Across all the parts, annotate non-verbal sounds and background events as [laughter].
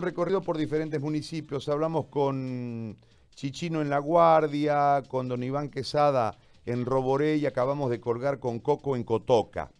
recorrido por diferentes municipios. Hablamos con Chichino en La Guardia, con don Iván Quesada en Roboré y acabamos de colgar con Coco en Cotoca.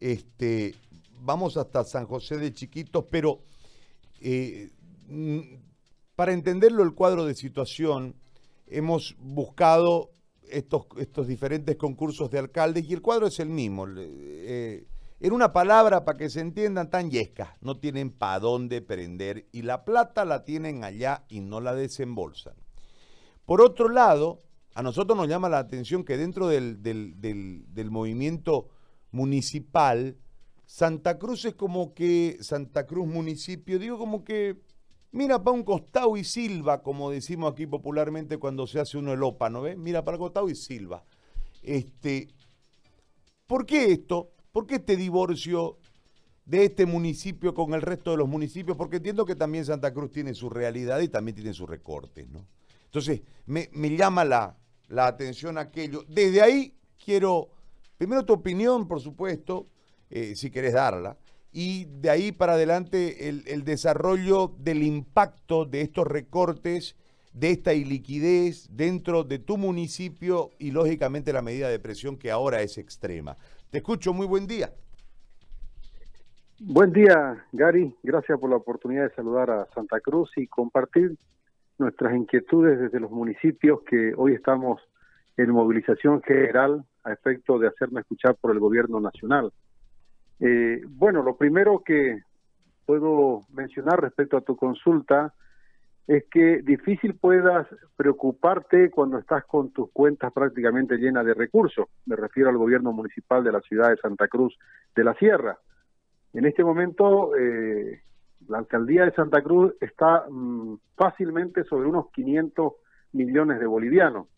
Este, vamos hasta San José de Chiquitos, pero eh, mm, para entenderlo el cuadro de situación, hemos buscado estos, estos diferentes concursos de alcaldes y el cuadro es el mismo. Eh, en una palabra, para que se entiendan, tan yescas, no tienen para dónde prender y la plata la tienen allá y no la desembolsan. Por otro lado, a nosotros nos llama la atención que dentro del, del movimiento municipal, Santa Cruz es como que, Santa Cruz municipio, digo como que mira para un costado y silba, como decimos aquí popularmente cuando se hace uno el OPA, ¿no ves? Mira para el costado y silba. Este, ¿Por qué esto? ¿Por qué este divorcio de este municipio con el resto de los municipios? Porque entiendo que también Santa Cruz tiene su realidad y también tiene sus recortes, ¿no? Entonces, me, llama la, atención aquello. Desde ahí quiero, primero tu opinión, por supuesto, eh, si querés darla, y de ahí para adelante el, el, desarrollo del impacto de estos recortes, de esta iliquidez dentro de tu municipio y lógicamente la medida de presión que ahora es extrema. Te escucho, muy buen día. Buen día, Gary. Gracias por la oportunidad de saludar a Santa Cruz y compartir nuestras inquietudes desde los municipios que hoy estamos en movilización general a efecto de hacerme escuchar por el gobierno nacional. Eh, bueno, lo primero que puedo mencionar respecto a tu consulta es que difícil puedas preocuparte cuando estás con tus cuentas prácticamente llenas de recursos. Me refiero al gobierno municipal de la ciudad de Santa Cruz de la Sierra. En este momento, eh, la alcaldía de Santa Cruz está mm, fácilmente sobre unos 500 millones de bolivianos.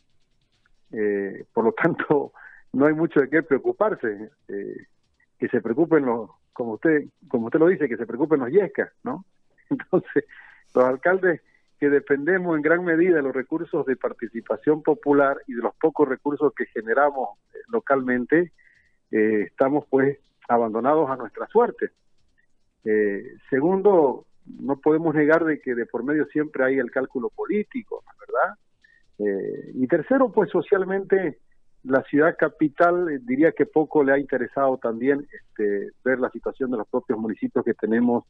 Eh, por lo tanto, [laughs] no hay mucho de qué preocuparse. Eh, que se preocupen los, como usted, como usted lo dice, que se preocupen los yescas, ¿no? [laughs] Entonces, los alcaldes que dependemos en gran medida de los recursos de participación popular y de los pocos recursos que generamos eh, localmente, eh, estamos pues abandonados a nuestra suerte. Eh, segundo, no podemos negar de que de por medio siempre hay el cálculo político, ¿verdad? y tercero, pues socialmente la ciudad capital diría que poco le ha interesado también este, ver la situación de los propios municipios que tenemos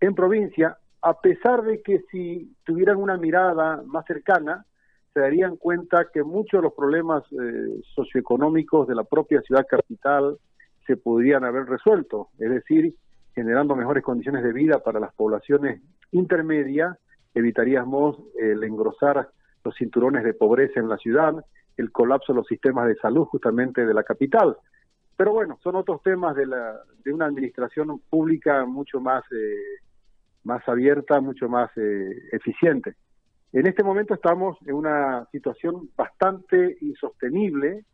en provincia, a pesar de que si tuvieran una mirada más cercana, se darían cuenta que muchos de los problemas eh, socioeconómicos de la propia ciudad capital se podrían haber resuelto, es decir, generando mejores condiciones de vida para las poblaciones intermedias, evitaríamos el engrosar los cinturones de pobreza en la ciudad, el colapso de los sistemas de salud justamente de la capital. Pero bueno, son otros temas de, la, de una administración pública mucho más eh, más abierta, mucho más eh, eficiente. En este momento estamos en una situación bastante insostenible.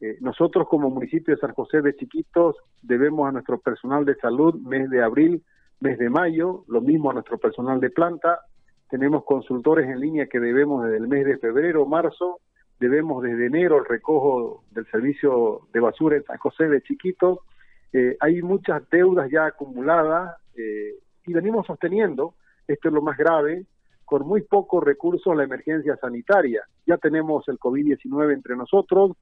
Eh, nosotros como municipio de San José de Chiquitos debemos a nuestro personal de salud mes de abril, mes de mayo, lo mismo a nuestro personal de planta. Tenemos consultores en línea que debemos desde el mes de febrero, marzo, debemos desde enero el recojo del servicio de basura en San José de Chiquitos. Eh, hay muchas deudas ya acumuladas y venimos sosteniendo, esto es lo más grave, con muy pocos recursos la emergencia sanitaria. Ya tenemos el COVID-19 entre nosotros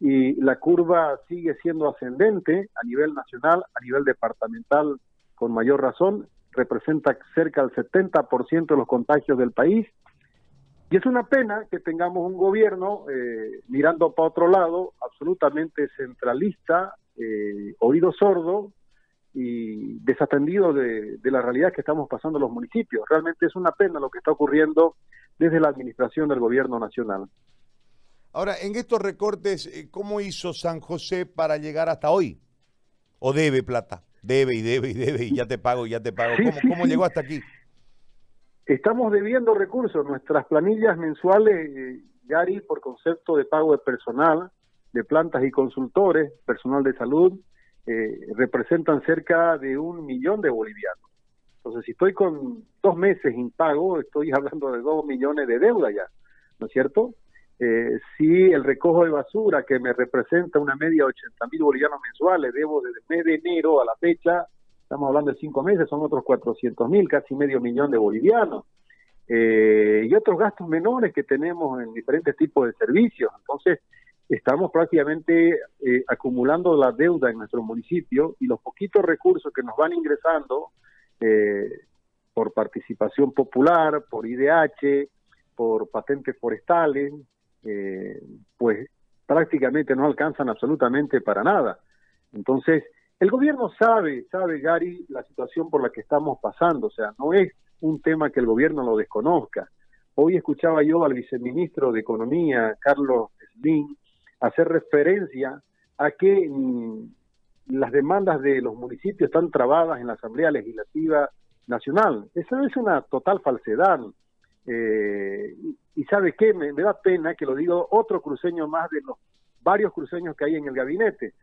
y la curva sigue siendo ascendente a nivel nacional, a nivel departamental con mayor razón, representa cerca del 70% de los contagios del país. Y es una pena que tengamos un gobierno eh, mirando para otro lado, absolutamente centralista, eh, oído sordo, y desatendido de, la realidad que estamos pasando en los municipios. Realmente es una pena lo que está ocurriendo desde la administración del gobierno nacional. Ahora, en estos recortes, eh, ¿cómo hizo San José para llegar hasta hoy? ¿O debe plata? Debe y debe y debe y ya te pago, ya te pago. ¿Cómo, llegó hasta aquí? Estamos debiendo recursos. Nuestras planillas mensuales, eh, Gary, por concepto de pago de personal, de plantas y consultores, personal de salud, eh, representan cerca de un millón de bolivianos. Entonces, si estoy con dos meses impago, estoy [laughs] hablando de dos millones de deuda ya, ¿no es cierto? Eh, si el recojo de basura, que me representa una media de 80 mil bolivianos mensuales, debo desde el mes de enero a la fecha estamos hablando de cinco meses, son otros 400 mil, casi medio millón de bolivianos. Eh, y otros gastos menores que tenemos en diferentes tipos de servicios. Entonces, estamos prácticamente eh, acumulando la deuda en nuestro municipio y los poquitos recursos que nos van ingresando eh, por participación popular, por IDH, por patentes forestales, pues prácticamente no alcanzan absolutamente para nada. Entonces, el gobierno sabe, sabe Gary, la situación por la que estamos pasando, o sea, no es un tema que el gobierno lo desconozca. Hoy escuchaba yo al viceministro de Economía, Carlos Slim, hacer referencia a que mm, las demandas de los municipios están trabadas en la Asamblea Legislativa Nacional. Eso es una total falsedad. Eh, y, sabe qué, me, da pena que lo diga otro cruceño más de los varios cruceños que hay en el gabinete,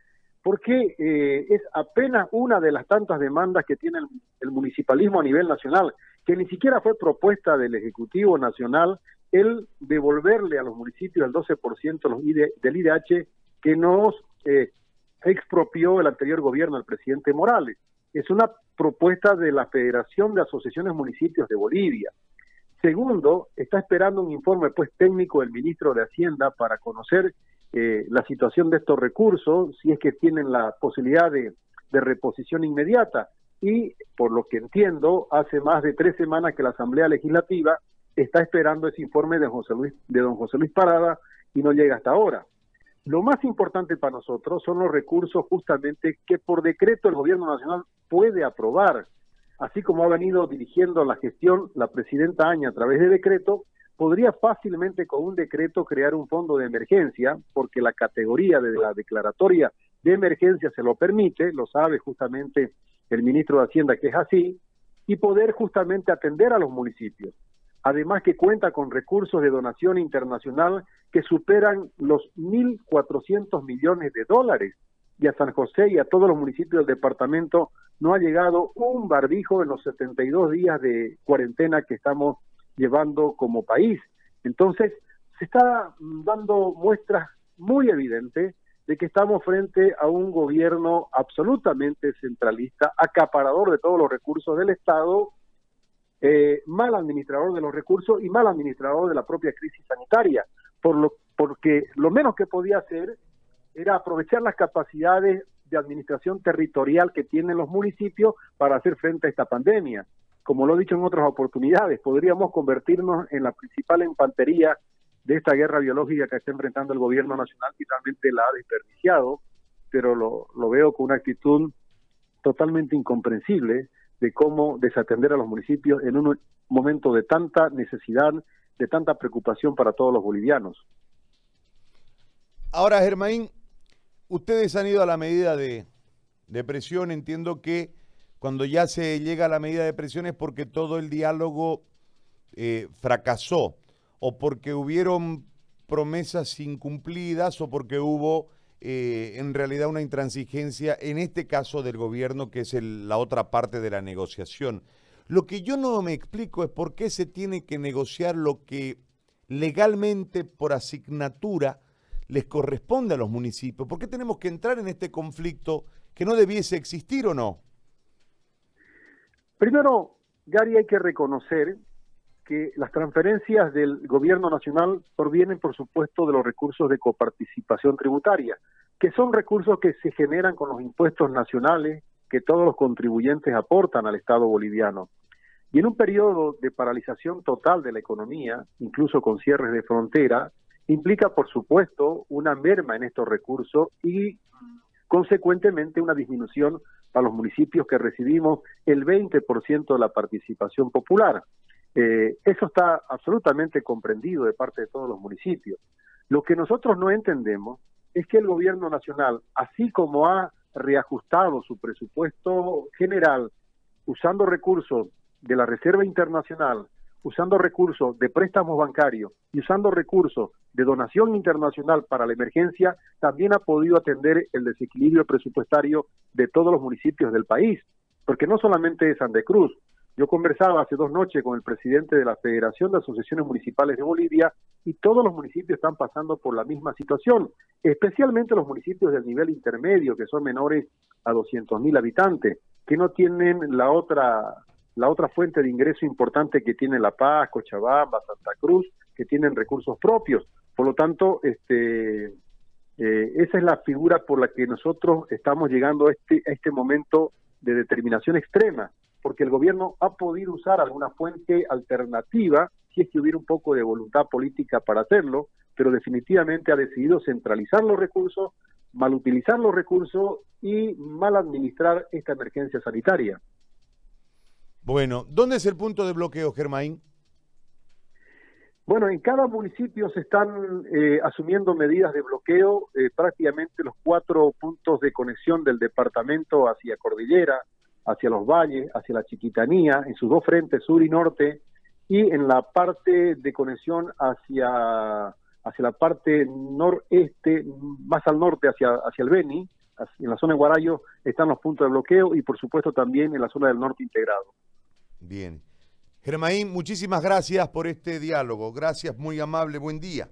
porque eh, es apenas una de las tantas demandas que tiene el municipalismo a nivel nacional que ni siquiera fue propuesta del Ejecutivo Nacional el devolverle a los municipios el 12% del IDH que nos eh, expropió el anterior gobierno del presidente Morales. Es una propuesta de la Federación de Asociaciones Municipios de Bolivia. Segundo, está esperando un informe pues técnico del ministro de Hacienda para conocer eh, la situación de estos recursos, si es que tienen la posibilidad de reposición inmediata y por lo que entiendo, hace más de tres semanas que la Asamblea Legislativa está esperando ese informe de, José Luis, de don José Luis Parada y no llega hasta ahora. Lo más importante para nosotros son los recursos justamente que por decreto el gobierno nacional puede aprobar, así como ha venido dirigiendo la gestión la presidenta Aña a través de decreto, podría fácilmente con un decreto crear un fondo de emergencia, porque la categoría de la declaratoria de emergencia se lo permite, lo sabe justamente el ministro de Hacienda que es así, y poder justamente atender a los municipios. Además que cuenta con recursos de donación internacional que superan los 1.400 millones de dólares. Y a San José y a todos los municipios del departamento no ha llegado un barbijo en los 72 días de cuarentena que estamos llevando como país. Entonces, se está dando muestras muy evidentes de que estamos frente a un gobierno absolutamente centralista, acaparador de todos los recursos del Estado, eh, mal administrador de los recursos y mal administrador de la propia crisis sanitaria, por lo, porque lo menos que podía hacer era aprovechar las capacidades de administración territorial que tienen los municipios para hacer frente a esta pandemia. Como lo he dicho en otras oportunidades, podríamos convertirnos en la principal infantería de esta guerra biológica que está enfrentando el gobierno nacional y realmente la ha desperdiciado, pero lo veo con una actitud totalmente incomprensible de cómo desatender a los municipios en un momento de tanta necesidad, de tanta preocupación para todos los bolivianos. Ahora, Germain, ustedes han ido a la medida de, de presión, entiendo que cuando ya se llega a la medida de presión es porque todo el diálogo eh, fracasó o porque hubieron promesas incumplidas o porque hubo eh, en realidad una intransigencia, en este caso del gobierno, que es la otra parte de la negociación. Lo que yo no me explico es por qué se tiene que negociar lo que legalmente por asignatura les corresponde a los municipios. ¿Por qué tenemos que entrar en este conflicto que no debiese existir o no? Primero, Gary, hay que reconocer que las transferencias del gobierno nacional provienen, por supuesto, de los recursos de coparticipación tributaria, que son recursos que se generan con los impuestos nacionales que todos los contribuyentes aportan al Estado boliviano. Y en un periodo de paralización total de la economía, incluso con cierres de frontera, implica, por supuesto, una merma en estos recursos y, consecuentemente, una disminución para los municipios que recibimos el 20% de la participación popular. Eh, eso está absolutamente comprendido de parte de todos los municipios. Lo que nosotros no entendemos es que el gobierno nacional, así como ha reajustado su presupuesto general usando recursos de la Reserva Internacional, usando recursos de préstamos bancarios y usando recursos de donación internacional para la emergencia, también ha podido atender el desequilibrio presupuestario de todos los municipios del país, porque no solamente es Santa Cruz, yo conversaba hace dos noches con el presidente de la Federación de Asociaciones Municipales de Bolivia y todos los municipios están pasando por la misma situación, especialmente los municipios del nivel intermedio, que son menores a 200.000 habitantes. que no tienen la otra la otra fuente de ingreso importante que tiene La Paz, Cochabamba, Santa Cruz, que tienen recursos propios. Por lo tanto, este, eh, esa es la figura por la que nosotros estamos llegando a este, a este momento de determinación extrema, porque el gobierno ha podido usar alguna fuente alternativa, si es que hubiera un poco de voluntad política para hacerlo, pero definitivamente ha decidido centralizar los recursos, mal utilizar los recursos y mal administrar esta emergencia sanitaria. Bueno, ¿dónde es el punto de bloqueo, Germain? Bueno, en cada municipio se están eh, asumiendo medidas de bloqueo, eh, prácticamente los cuatro puntos de conexión del departamento hacia Cordillera, hacia los valles, hacia la Chiquitanía, en sus dos frentes, sur y norte, y en la parte de conexión hacia, hacia la parte noreste, más al norte, hacia, hacia el Beni, en la zona de Guarayo, están los puntos de bloqueo y por supuesto también en la zona del norte integrado. Bien. Germaín, muchísimas gracias por este diálogo. Gracias, muy amable, buen día.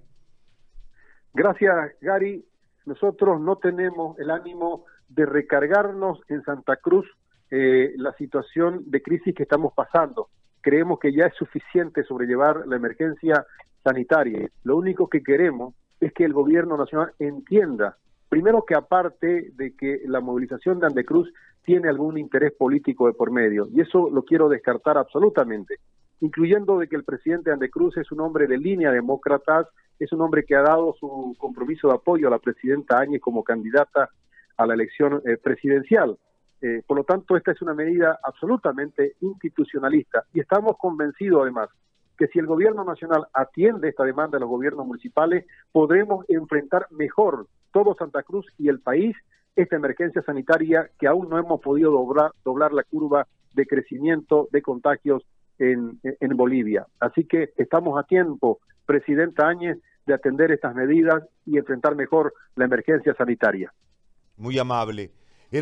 Gracias, Gary. Nosotros no tenemos el ánimo de recargarnos en Santa Cruz eh, la situación de crisis que estamos pasando. Creemos que ya es suficiente sobrellevar la emergencia sanitaria. Lo único que queremos es que el gobierno nacional entienda, primero que aparte de que la movilización de Andecruz tiene algún interés político de por medio, y eso lo quiero descartar absolutamente, incluyendo de que el presidente Andecruz es un hombre de línea demócrata, es un hombre que ha dado su compromiso de apoyo a la presidenta Áñez como candidata a la elección eh, presidencial. Eh, por lo tanto, esta es una medida absolutamente institucionalista y estamos convencidos además que si el gobierno nacional atiende esta demanda de los gobiernos municipales, podremos enfrentar mejor todo Santa Cruz y el país esta emergencia sanitaria que aún no hemos podido doblar, la curva de crecimiento de contagios en, en Bolivia. Así que estamos a tiempo, Presidenta Áñez, de atender estas medidas y enfrentar mejor la emergencia sanitaria. Muy amable.